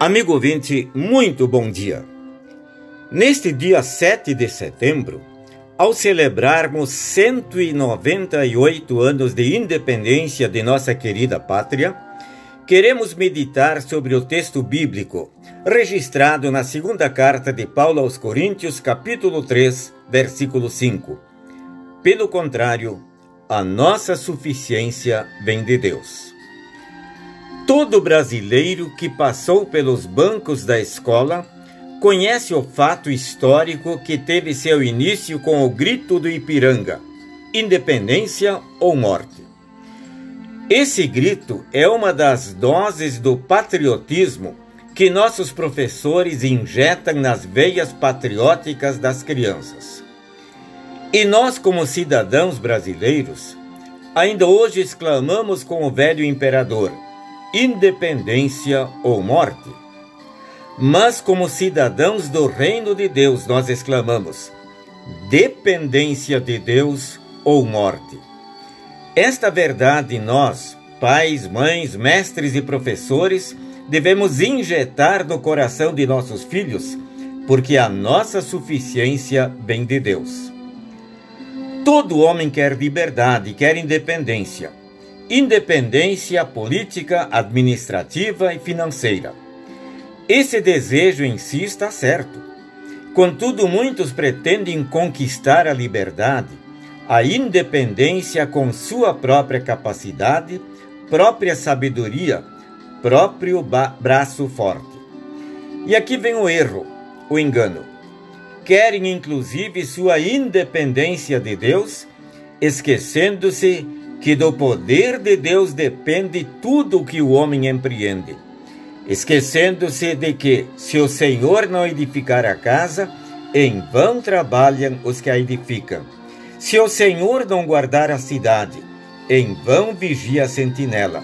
Amigo ouvinte, muito bom dia. Neste dia 7 de setembro, ao celebrarmos 198 anos de independência de nossa querida pátria, queremos meditar sobre o texto bíblico registrado na segunda carta de Paulo aos Coríntios, capítulo 3, versículo 5. Pelo contrário, a nossa suficiência vem de Deus. Todo brasileiro que passou pelos bancos da escola conhece o fato histórico que teve seu início com o grito do Ipiranga: independência ou morte. Esse grito é uma das doses do patriotismo que nossos professores injetam nas veias patrióticas das crianças. E nós, como cidadãos brasileiros, ainda hoje exclamamos com o velho imperador: independência ou morte. Mas, como cidadãos do reino de Deus, nós exclamamos: dependência de Deus ou morte. Esta verdade nós, pais, mães, mestres e professores, devemos injetar no coração de nossos filhos, porque a nossa suficiência vem de Deus. Todo homem quer liberdade, quer independência independência política, administrativa e financeira. Esse desejo em si está certo. Contudo, muitos pretendem conquistar a liberdade, a independência com sua própria capacidade, própria sabedoria, próprio braço forte. E aqui vem o erro, o engano. Querem inclusive sua independência de Deus, esquecendo-se que do poder de Deus depende tudo o que o homem empreende, esquecendo-se de que, se o Senhor não edificar a casa, em vão trabalham os que a edificam. Se o Senhor não guardar a cidade, em vão vigia a sentinela,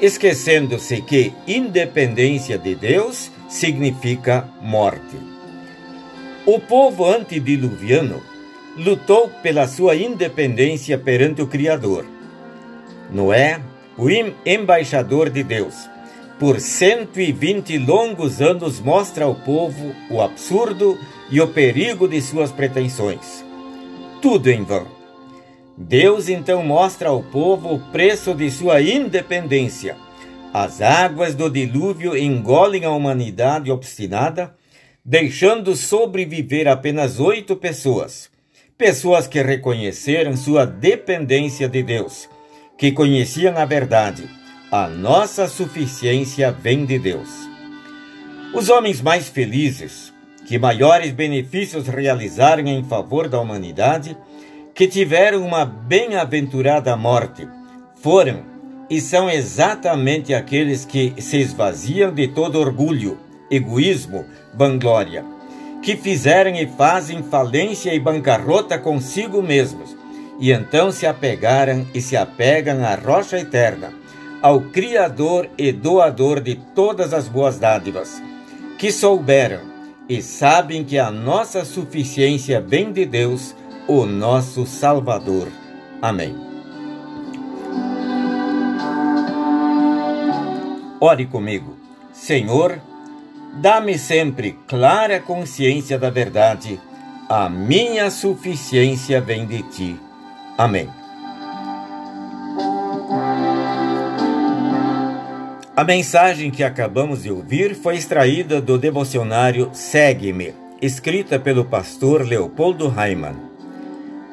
esquecendo-se que independência de Deus significa morte. O povo antediluviano lutou pela sua independência perante o Criador Noé, o embaixador de Deus, por 120 longos anos mostra ao povo o absurdo e o perigo de suas pretensões. Tudo em vão. Deus então mostra ao povo o preço de sua independência. As águas do dilúvio engolem a humanidade obstinada, deixando sobreviver apenas oito pessoas. Pessoas que reconheceram sua dependência de Deus que conheciam a verdade. A nossa suficiência vem de Deus. Os homens mais felizes, que maiores benefícios realizaram em favor da humanidade, que tiveram uma bem-aventurada morte, foram e são exatamente aqueles que se esvaziam de todo orgulho, egoísmo, vanglória, que fizeram e fazem falência e bancarrota consigo mesmos e então se apegaram e se apegam à rocha eterna, ao Criador e doador de todas as boas dádivas, que souberam e sabem que a nossa suficiência vem de Deus, o nosso Salvador. Amém. Ore comigo. Senhor, dá-me sempre clara consciência da verdade. A minha suficiência vem de ti. Amém. A mensagem que acabamos de ouvir foi extraída do devocionário Segue-me, escrita pelo pastor Leopoldo Raiman.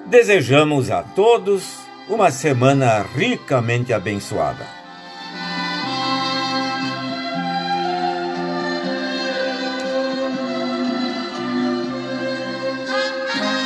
Desejamos a todos uma semana ricamente abençoada.